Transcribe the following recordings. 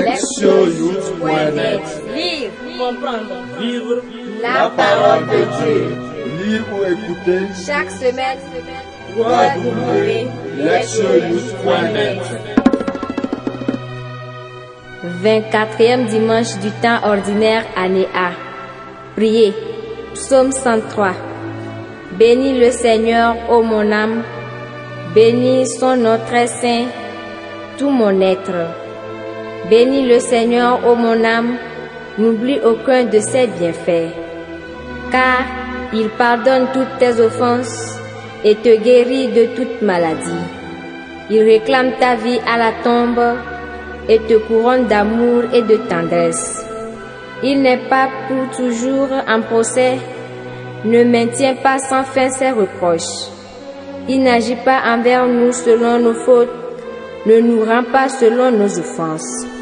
Lectionyouth.net Lire, comprendre, Vivre La parole de Dieu. Lire ou écouter chaque semaine, www.lectionyouth.net 24e dimanche du temps ordinaire, année A. Priez. Psaume 103. Bénis le Seigneur, ô mon âme. Bénis son nom très saint, tout mon être. Bénis le Seigneur, ô mon âme. N'oublie aucun de ses bienfaits. Car il pardonne toutes tes offenses et te guérit de toute maladie. Il réclame ta vie à la tombe et te couronne d'amour et de tendresse. Il n'est pas pour toujours en procès, ne maintient pas sans fin ses reproches. Il n'agit pas envers nous selon nos fautes, ne nous rend pas selon nos offenses.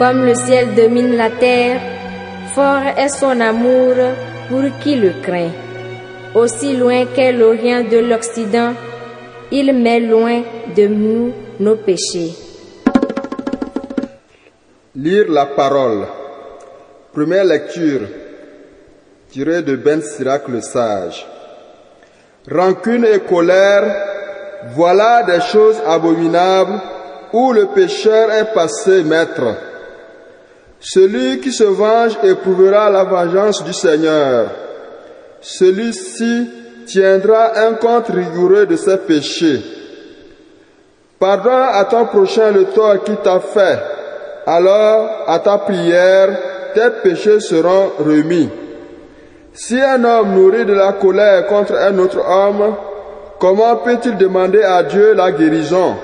Comme le ciel domine la terre, fort est son amour pour qui le craint. Aussi loin qu'est l'Orient de l'Occident, il met loin de nous nos péchés. Lire la parole. Première lecture tirée de Ben Sirac le sage. Rancune et colère, voilà des choses abominables où le pécheur est passé maître. Celui qui se venge éprouvera la vengeance du Seigneur. Celui-ci tiendra un compte rigoureux de ses péchés. Pardonne à ton prochain le tort qu'il t'a fait. Alors, à ta prière, tes péchés seront remis. Si un homme nourrit de la colère contre un autre homme, comment peut-il demander à Dieu la guérison?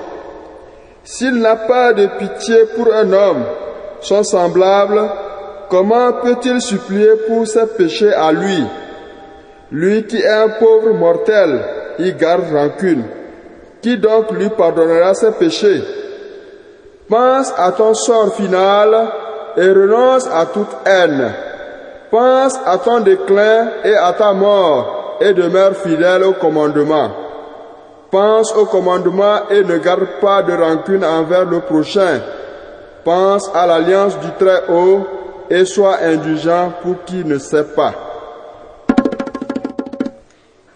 S'il n'a pas de pitié pour un homme, son semblable, comment peut-il supplier pour ses péchés à lui? Lui qui est un pauvre mortel, il garde rancune. Qui donc lui pardonnera ses péchés? Pense à ton sort final et renonce à toute haine. Pense à ton déclin et à ta mort et demeure fidèle au commandement. Pense au commandement et ne garde pas de rancune envers le prochain. Pense à l'alliance du Très-Haut et sois indulgent pour qui ne sait pas.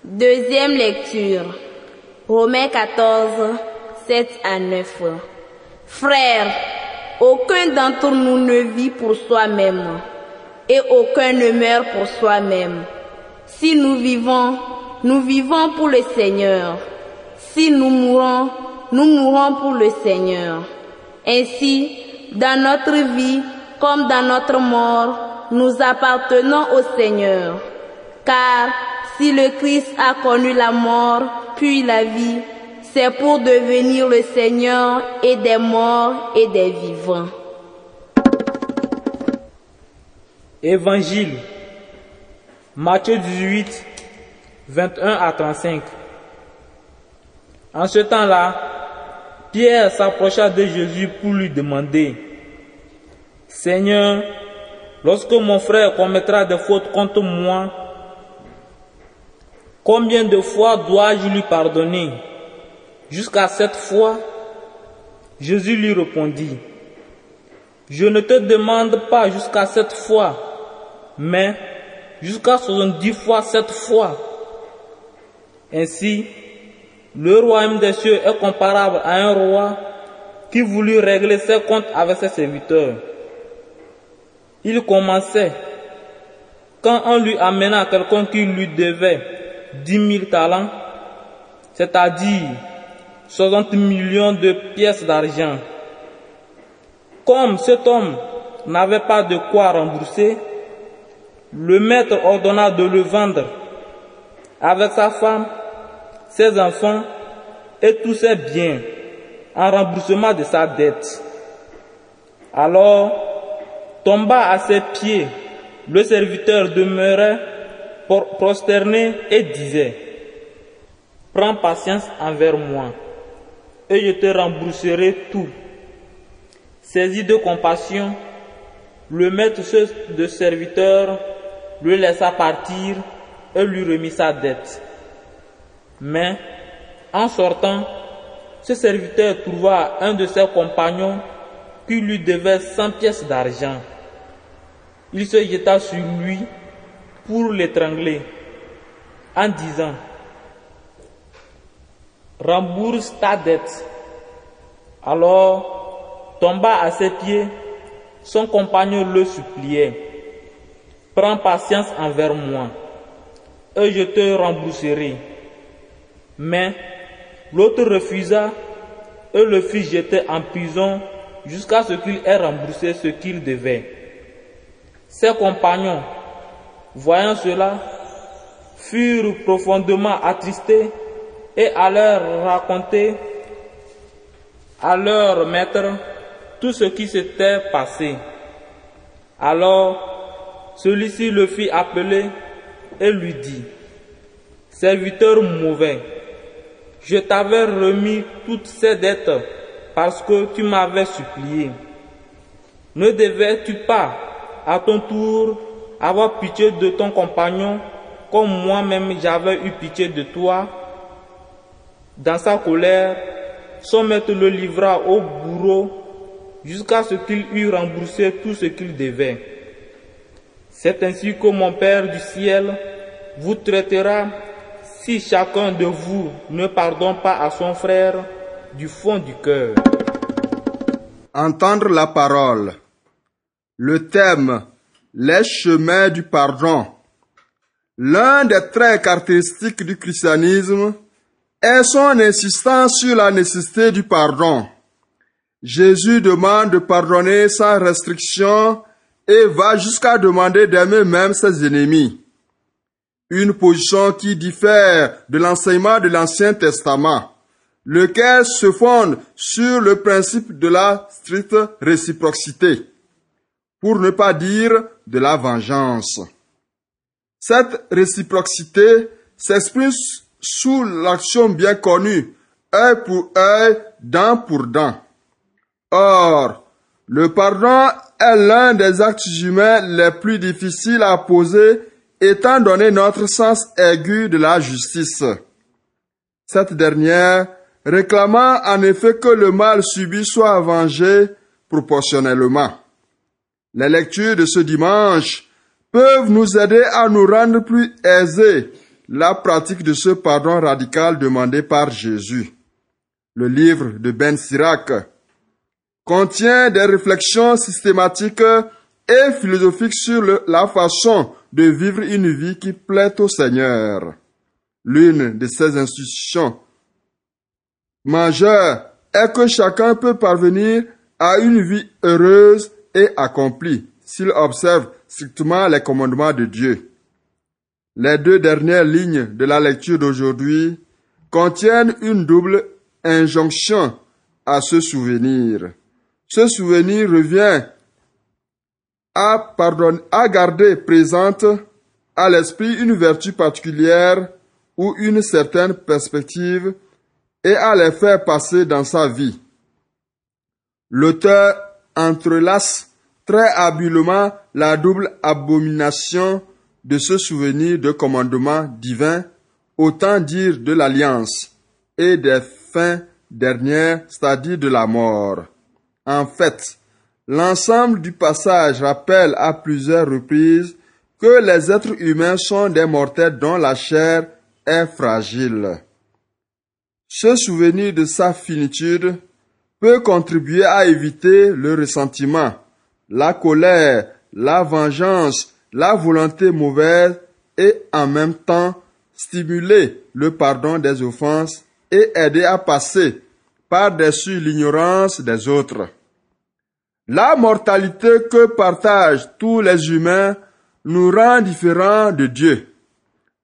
Deuxième lecture. Romains 14, 7 à 9. Frères, aucun d'entre nous ne vit pour soi-même et aucun ne meurt pour soi-même. Si nous vivons, nous vivons pour le Seigneur. Si nous mourons, nous mourons pour le Seigneur. Ainsi, dans notre vie comme dans notre mort, nous appartenons au Seigneur. Car si le Christ a connu la mort, puis la vie, c'est pour devenir le Seigneur et des morts et des vivants. Évangile. Matthieu 18, 21 à 35. En ce temps-là, Pierre s'approcha de Jésus pour lui demander, Seigneur, lorsque mon frère commettra des fautes contre moi, combien de fois dois-je lui pardonner? Jusqu'à sept fois Jésus lui répondit, Je ne te demande pas jusqu'à sept fois, mais jusqu'à soixante-dix fois sept fois. Ainsi, le royaume des cieux est comparable à un roi qui voulut régler ses comptes avec ses serviteurs. Il commençait quand on lui amena quelqu'un qui lui devait dix mille talents, c'est-à-dire 60 millions de pièces d'argent. Comme cet homme n'avait pas de quoi rembourser, le maître ordonna de le vendre avec sa femme, ses enfants et tous ses biens en remboursement de sa dette. Alors tomba à ses pieds, le serviteur demeurait prosterné et disait, Prends patience envers moi et je te rembourserai tout. Saisi de compassion, le maître de serviteur le laissa partir et lui remit sa dette. Mais, en sortant, ce serviteur trouva un de ses compagnons qui lui devait 100 pièces d'argent. Il se jeta sur lui pour l'étrangler en disant, rembourse ta dette. Alors tomba à ses pieds, son compagnon le suppliait, prends patience envers moi, et je te rembourserai. Mais l'autre refusa et le fit jeter en prison jusqu'à ce qu'il ait remboursé ce qu'il devait. Ses compagnons, voyant cela, furent profondément attristés et allèrent raconter à leur maître tout ce qui s'était passé. Alors, celui-ci le fit appeler et lui dit, Serviteur mauvais, je t'avais remis toutes ces dettes parce que tu m'avais supplié. Ne devais-tu pas, à ton tour, avoir pitié de ton compagnon comme moi-même j'avais eu pitié de toi? Dans sa colère, son maître le livra au bourreau jusqu'à ce qu'il eût remboursé tout ce qu'il devait. C'est ainsi que mon Père du ciel vous traitera si chacun de vous ne pardonne pas à son frère du fond du cœur. Entendre la parole. Le thème Les chemins du pardon. L'un des traits caractéristiques du christianisme est son insistance sur la nécessité du pardon. Jésus demande de pardonner sans restriction et va jusqu'à demander d'aimer même ses ennemis. Une position qui diffère de l'enseignement de l'Ancien Testament, lequel se fonde sur le principe de la stricte réciprocité, pour ne pas dire de la vengeance. Cette réciprocité s'exprime sous l'action bien connue, œil pour œil, dent pour dent. Or, le pardon est l'un des actes humains les plus difficiles à poser étant donné notre sens aigu de la justice. Cette dernière réclamant en effet que le mal subi soit vengé proportionnellement. Les lectures de ce dimanche peuvent nous aider à nous rendre plus aisés la pratique de ce pardon radical demandé par Jésus. Le livre de Ben Sirac contient des réflexions systématiques et philosophiques sur la façon de vivre une vie qui plaît au Seigneur. L'une de ces institutions majeures est que chacun peut parvenir à une vie heureuse et accomplie s'il observe strictement les commandements de Dieu. Les deux dernières lignes de la lecture d'aujourd'hui contiennent une double injonction à se souvenir. Ce souvenir revient à, garder présente à l'esprit une vertu particulière ou une certaine perspective et à les faire passer dans sa vie. L'auteur entrelace très habilement la double abomination de ce souvenir de commandement divin, autant dire de l'alliance et des fins dernières, c'est-à-dire de la mort. En fait, l'ensemble du passage rappelle à plusieurs reprises que les êtres humains sont des mortels dont la chair est fragile. Ce souvenir de sa finitude peut contribuer à éviter le ressentiment, la colère, la vengeance, la volonté mauvaise et en même temps stimuler le pardon des offenses et aider à passer par-dessus l'ignorance des autres. La mortalité que partagent tous les humains nous rend différents de Dieu.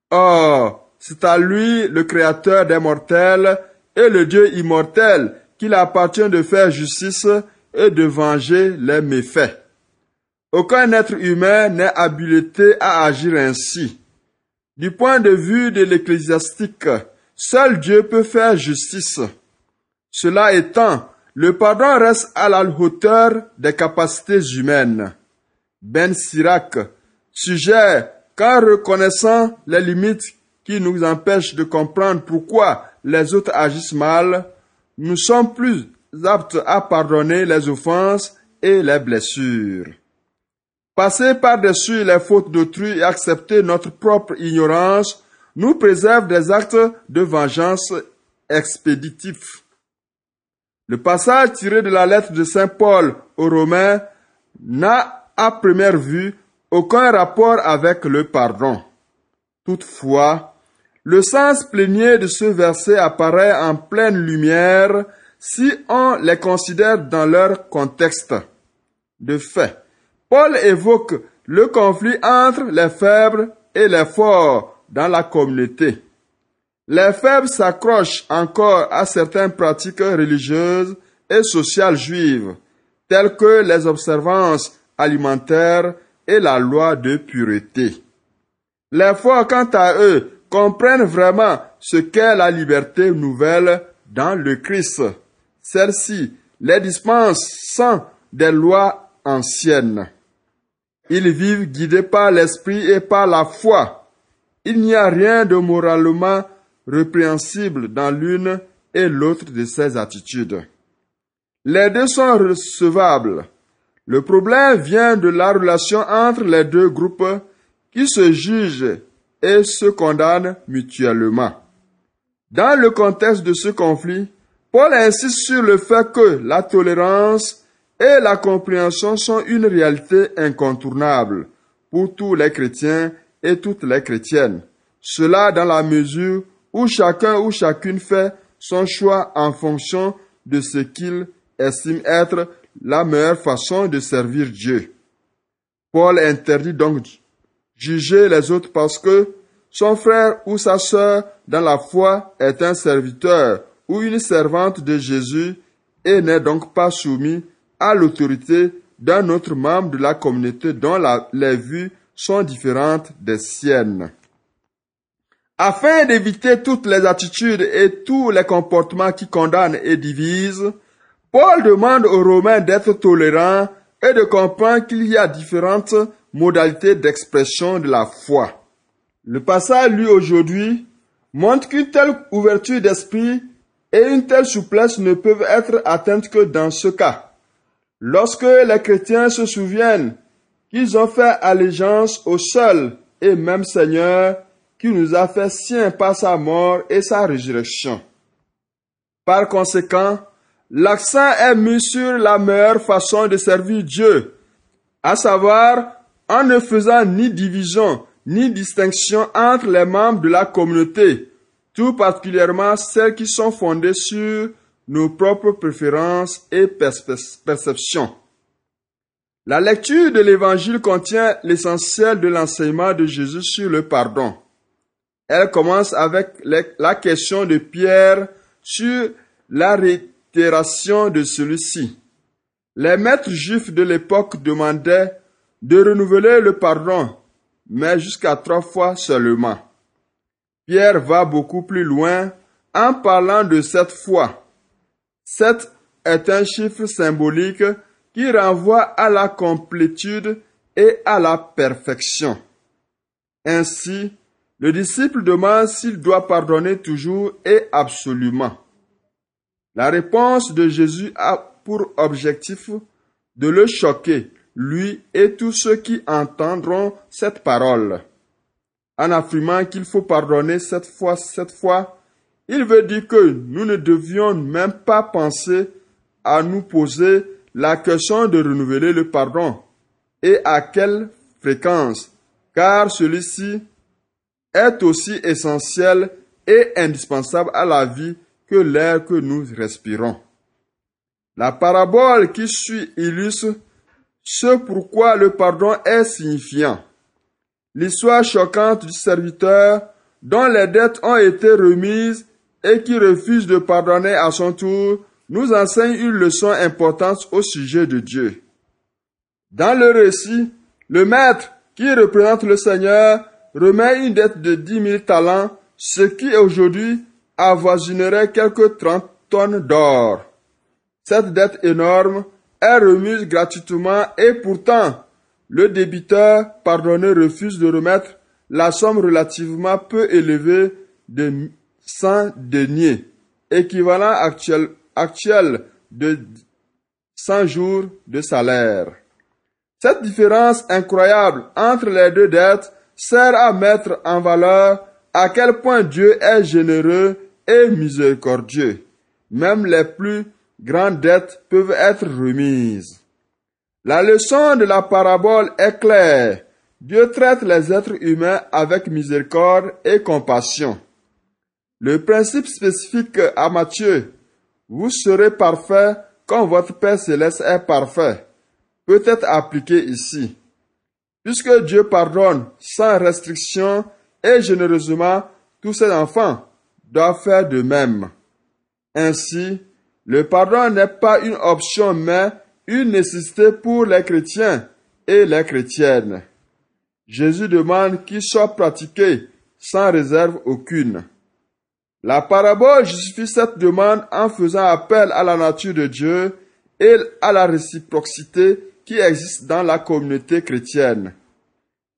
Or, c'est à lui, le Créateur des mortels et le Dieu immortel, qu'il appartient de faire justice et de venger les méfaits. Aucun être humain n'est habilité à agir ainsi. Du point de vue de l'ecclésiastique, seul Dieu peut faire justice. Cela étant, le pardon reste à la hauteur des capacités humaines. Ben Sirac suggère qu'en reconnaissant les limites qui nous empêchent de comprendre pourquoi les autres agissent mal, nous sommes plus aptes à pardonner les offenses et les blessures. Passer par-dessus les fautes d'autrui et accepter notre propre ignorance nous préserve des actes de vengeance expéditifs. Le passage tiré de la lettre de Saint Paul aux Romains n'a à première vue aucun rapport avec le pardon. Toutefois, le sens plénier de ce verset apparaît en pleine lumière si on les considère dans leur contexte. De fait, Paul évoque le conflit entre les faibles et les forts dans la communauté. Les faibles s'accrochent encore à certaines pratiques religieuses et sociales juives, telles que les observances alimentaires et la loi de pureté. Les forts, quant à eux, comprennent vraiment ce qu'est la liberté nouvelle dans le Christ. Celle-ci les dispense sans des lois anciennes. Ils vivent guidés par l'esprit et par la foi. Il n'y a rien de moralement répréhensible dans l'une et l'autre de ces attitudes. Les deux sont recevables. Le problème vient de la relation entre les deux groupes qui se jugent et se condamnent mutuellement. Dans le contexte de ce conflit, Paul insiste sur le fait que la tolérance et la compréhension sont une réalité incontournable pour tous les chrétiens et toutes les chrétiennes. Cela dans la mesure où chacun ou chacune fait son choix en fonction de ce qu'il estime être la meilleure façon de servir Dieu. Paul interdit donc juger les autres parce que son frère ou sa sœur dans la foi est un serviteur ou une servante de Jésus et n'est donc pas soumis à l'autorité d'un autre membre de la communauté dont les vues sont différentes des siennes. Afin d'éviter toutes les attitudes et tous les comportements qui condamnent et divisent, Paul demande aux Romains d'être tolérants et de comprendre qu'il y a différentes modalités d'expression de la foi. Le passage lu aujourd'hui montre qu'une telle ouverture d'esprit et une telle souplesse ne peuvent être atteintes que dans ce cas. Lorsque les chrétiens se souviennent qu'ils ont fait allégeance au seul et même Seigneur qui nous a fait sien par sa mort et sa résurrection. Par conséquent, l'accent est mis sur la meilleure façon de servir Dieu, à savoir en ne faisant ni division ni distinction entre les membres de la communauté, tout particulièrement celles qui sont fondées sur nos propres préférences et perceptions. La lecture de l'Évangile contient l'essentiel de l'enseignement de Jésus sur le pardon. Elle commence avec la question de Pierre sur la réitération de celui-ci. Les maîtres juifs de l'époque demandaient de renouveler le pardon, mais jusqu'à trois fois seulement. Pierre va beaucoup plus loin en parlant de cette fois. Sept est un chiffre symbolique qui renvoie à la complétude et à la perfection. Ainsi, le disciple demande s'il doit pardonner toujours et absolument. La réponse de Jésus a pour objectif de le choquer, lui et tous ceux qui entendront cette parole. En affirmant qu'il faut pardonner cette fois, cette fois, il veut dire que nous ne devions même pas penser à nous poser la question de renouveler le pardon et à quelle fréquence, car celui-ci est aussi essentiel et indispensable à la vie que l'air que nous respirons. La parabole qui suit illustre ce pourquoi le pardon est signifiant. L'histoire choquante du serviteur dont les dettes ont été remises et qui refuse de pardonner à son tour nous enseigne une leçon importante au sujet de Dieu. Dans le récit, le maître qui représente le Seigneur remet une dette de dix mille talents, ce qui aujourd'hui avoisinerait quelques trente tonnes d'or. Cette dette énorme est remise gratuitement et pourtant le débiteur pardonné refuse de remettre la somme relativement peu élevée de 100 deniers, équivalent actuel, actuel de 100 jours de salaire. Cette différence incroyable entre les deux dettes sert à mettre en valeur à quel point Dieu est généreux et miséricordieux. Même les plus grandes dettes peuvent être remises. La leçon de la parabole est claire. Dieu traite les êtres humains avec miséricorde et compassion. Le principe spécifique à Matthieu, vous serez parfait comme votre Père céleste est parfait, peut être appliqué ici. Puisque Dieu pardonne sans restriction et généreusement, tous ses enfants doivent faire de même. Ainsi, le pardon n'est pas une option mais une nécessité pour les chrétiens et les chrétiennes. Jésus demande qu'il soit pratiqué sans réserve aucune. La parabole justifie cette demande en faisant appel à la nature de Dieu et à la réciprocité qui existe dans la communauté chrétienne.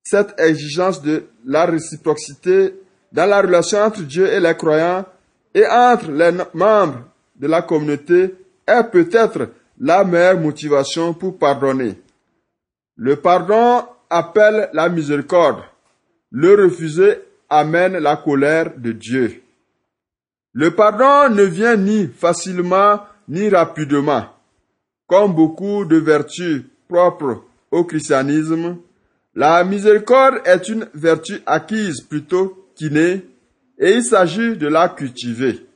Cette exigence de la réciprocité dans la relation entre Dieu et les croyants et entre les membres de la communauté est peut-être la meilleure motivation pour pardonner. Le pardon appelle la miséricorde. Le refuser amène la colère de Dieu. Le pardon ne vient ni facilement ni rapidement. Comme beaucoup de vertus propres au christianisme, la miséricorde est une vertu acquise plutôt qu'innée et il s'agit de la cultiver.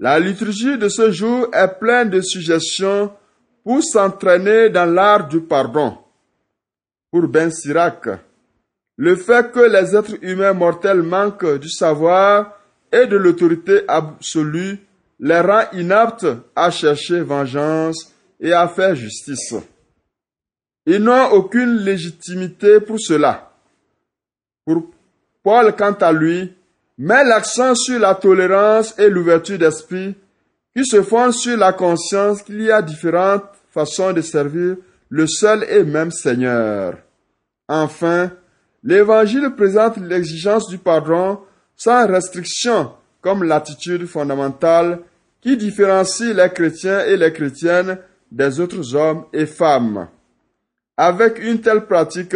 La liturgie de ce jour est pleine de suggestions pour s'entraîner dans l'art du pardon. Pour Ben Sirac, le fait que les êtres humains mortels manquent du savoir et de l'autorité absolue les rend inaptes à chercher vengeance et à faire justice. Ils n'ont aucune légitimité pour cela. Pour Paul, quant à lui, met l'accent sur la tolérance et l'ouverture d'esprit qui se fondent sur la conscience qu'il y a différentes façons de servir le seul et même Seigneur. Enfin, l'Évangile présente l'exigence du pardon sans restriction comme l'attitude fondamentale qui différencie les chrétiens et les chrétiennes des autres hommes et femmes. Avec une telle pratique,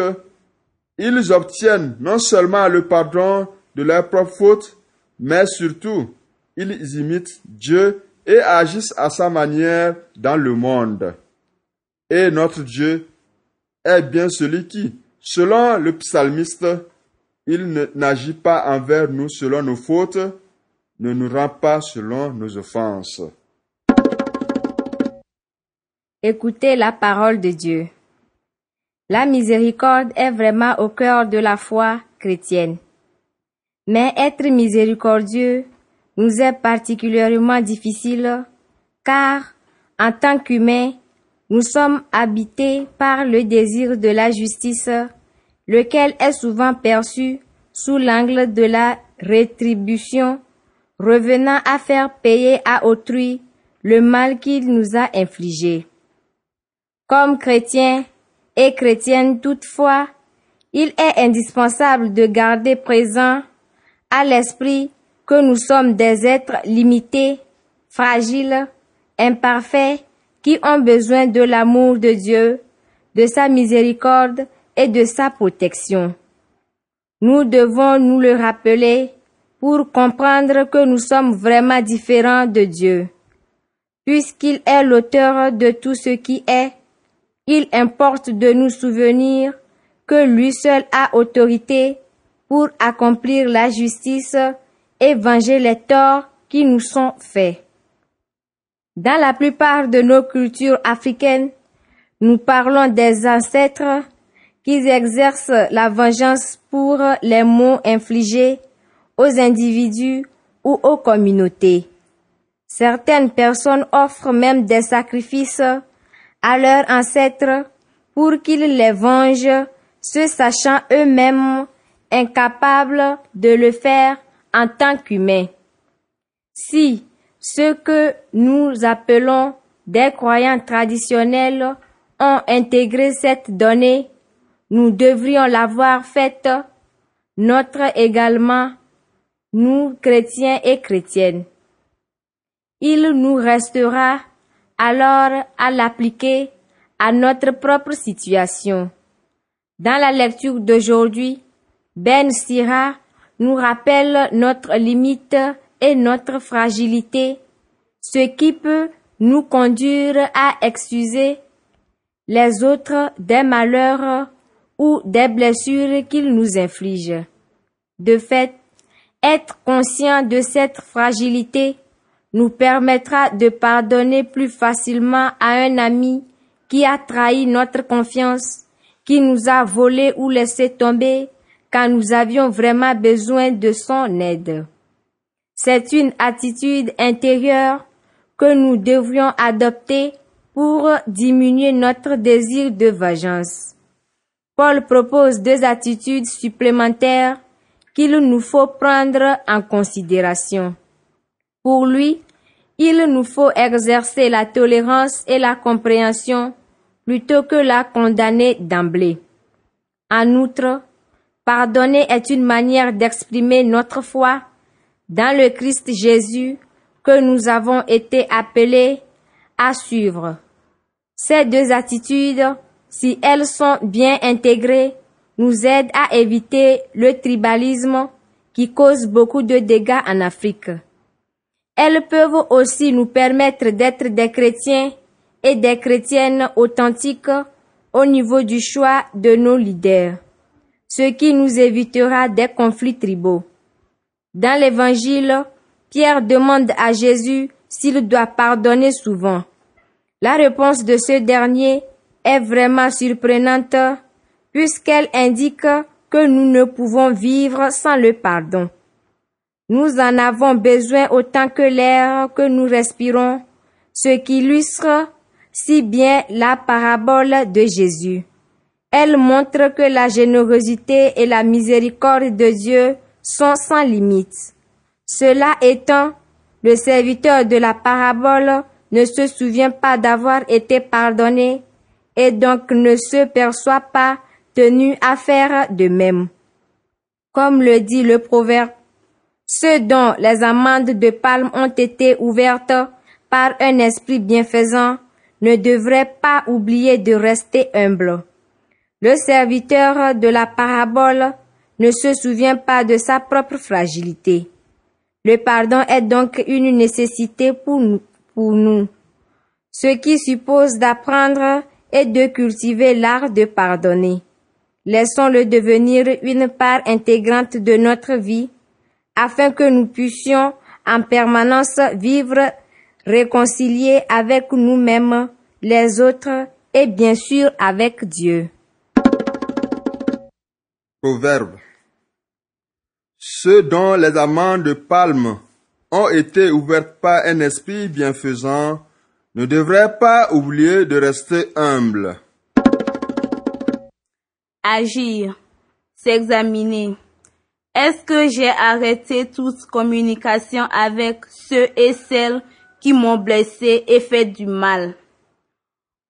ils obtiennent non seulement le pardon de leurs propres fautes, mais surtout, ils imitent Dieu et agissent à sa manière dans le monde. Et notre Dieu est bien celui qui, selon le psalmiste, il n'agit pas envers nous selon nos fautes, ne nous rend pas selon nos offenses. Écoutez la parole de Dieu. La miséricorde est vraiment au cœur de la foi chrétienne. Mais être miséricordieux nous est particulièrement difficile car, en tant qu'humains, nous sommes habités par le désir de la justice lequel est souvent perçu sous l'angle de la rétribution, revenant à faire payer à autrui le mal qu'il nous a infligé. Comme chrétiens et chrétiennes toutefois, il est indispensable de garder présent à l'esprit que nous sommes des êtres limités, fragiles, imparfaits, qui ont besoin de l'amour de Dieu, de sa miséricorde et de sa protection. Nous devons nous le rappeler pour comprendre que nous sommes vraiment différents de Dieu. Puisqu'il est l'auteur de tout ce qui est, il importe de nous souvenir que lui seul a autorité pour accomplir la justice et venger les torts qui nous sont faits. Dans la plupart de nos cultures africaines, nous parlons des ancêtres qu'ils exercent la vengeance pour les maux infligés aux individus ou aux communautés. Certaines personnes offrent même des sacrifices à leurs ancêtres pour qu'ils les vengent, se sachant eux-mêmes incapables de le faire en tant qu'humains. Si ce que nous appelons des croyants traditionnels ont intégré cette donnée, nous devrions l'avoir faite, notre également, nous chrétiens et chrétiennes. Il nous restera alors à l'appliquer à notre propre situation. Dans la lecture d'aujourd'hui, Ben Sira nous rappelle notre limite et notre fragilité, ce qui peut nous conduire à excuser les autres des malheurs ou des blessures qu'ils nous infligent. De fait, être conscient de cette fragilité nous permettra de pardonner plus facilement à un ami qui a trahi notre confiance, qui nous a volé ou laissé tomber quand nous avions vraiment besoin de son aide. C'est une attitude intérieure que nous devrions adopter pour diminuer notre désir de vengeance. Paul propose deux attitudes supplémentaires qu'il nous faut prendre en considération. Pour lui, il nous faut exercer la tolérance et la compréhension plutôt que la condamner d'emblée. En outre, pardonner est une manière d'exprimer notre foi dans le Christ Jésus que nous avons été appelés à suivre. Ces deux attitudes, si elles sont bien intégrées, nous aident à éviter le tribalisme qui cause beaucoup de dégâts en Afrique. Elles peuvent aussi nous permettre d'être des chrétiens et des chrétiennes authentiques au niveau du choix de nos leaders, ce qui nous évitera des conflits tribaux. Dans l'Évangile, Pierre demande à Jésus s'il doit pardonner souvent. La réponse de ce dernier est vraiment surprenante puisqu'elle indique que nous ne pouvons vivre sans le pardon. Nous en avons besoin autant que l'air que nous respirons, ce qui illustre si bien la parabole de Jésus. Elle montre que la générosité et la miséricorde de Dieu sont sans limite. Cela étant, le serviteur de la parabole ne se souvient pas d'avoir été pardonné et donc ne se perçoit pas tenu à faire de même. Comme le dit le proverbe, dont les amendes de palme ont été ouvertes par un esprit bienfaisant ne devraient pas oublier de rester humble. Le serviteur de la parabole ne se souvient pas de sa propre fragilité. Le pardon est donc une nécessité pour nous, pour nous ce qui suppose d'apprendre et de cultiver l'art de pardonner. Laissons-le devenir une part intégrante de notre vie afin que nous puissions en permanence vivre réconciliés avec nous-mêmes, les autres et bien sûr avec Dieu. Proverbe. Ceux dont les amendes de palme ont été ouvertes par un esprit bienfaisant ne devraient pas oublier de rester humbles. Agir, s'examiner. Est-ce que j'ai arrêté toute communication avec ceux et celles qui m'ont blessé et fait du mal?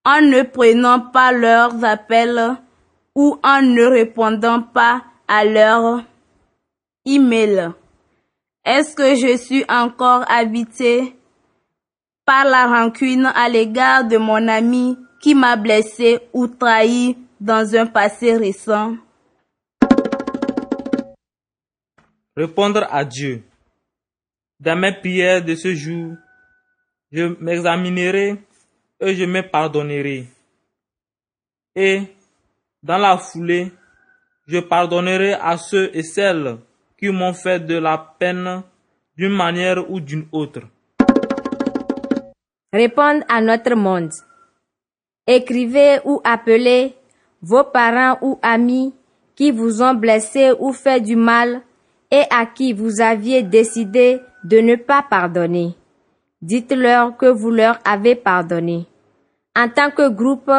En ne prenant pas leurs appels ou en ne répondant pas à leurs emails. Est-ce que je suis encore habité par la rancune à l'égard de mon ami qui m'a blessé ou trahi dans un passé récent? Répondre à Dieu. Dans mes prières de ce jour, je m'examinerai et je me pardonnerai. Et dans la foulée, je pardonnerai à ceux et celles qui m'ont fait de la peine d'une manière ou d'une autre. Répondre à notre monde. Écrivez ou appelez vos parents ou amis qui vous ont blessé ou fait du mal et à qui vous aviez décidé de ne pas pardonner. Dites-leur que vous leur avez pardonné. En tant que groupe,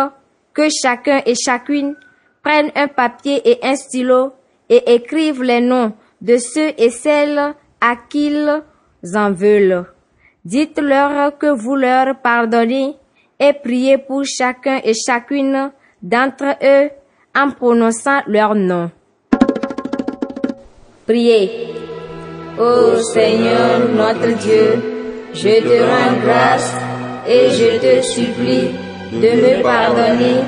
que chacun et chacune prennent un papier et un stylo et écrivent les noms de ceux et celles à qui ils en veulent. Dites-leur que vous leur pardonnez et priez pour chacun et chacune d'entre eux en prononçant leur nom. Priez. Ô Seigneur notre Dieu, je te rends grâce et je te supplie de me pardonner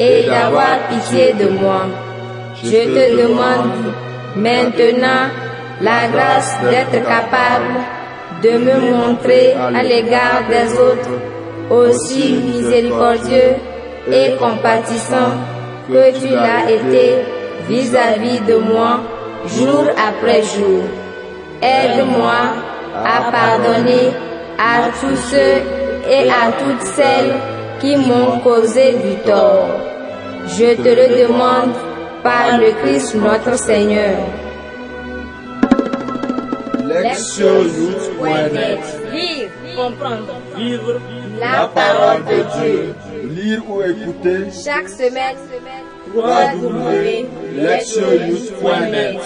et d'avoir pitié de moi. Je te demande maintenant la grâce d'être capable de me montrer à l'égard des autres. aussi miséricordieux et compatissant que tu l'as été vis-à-vis de moi jour après jour. Aide-moi à pardonner à tous ceux et à toutes celles qui m'ont causé du tort. Je te le demande par le Christ notre Seigneur. Lectionyouth.net Lire, comprendre. Vivre La Parole de Dieu. Lire ou écouter chaque semaine roi douloureux, lecture-nous toi-même.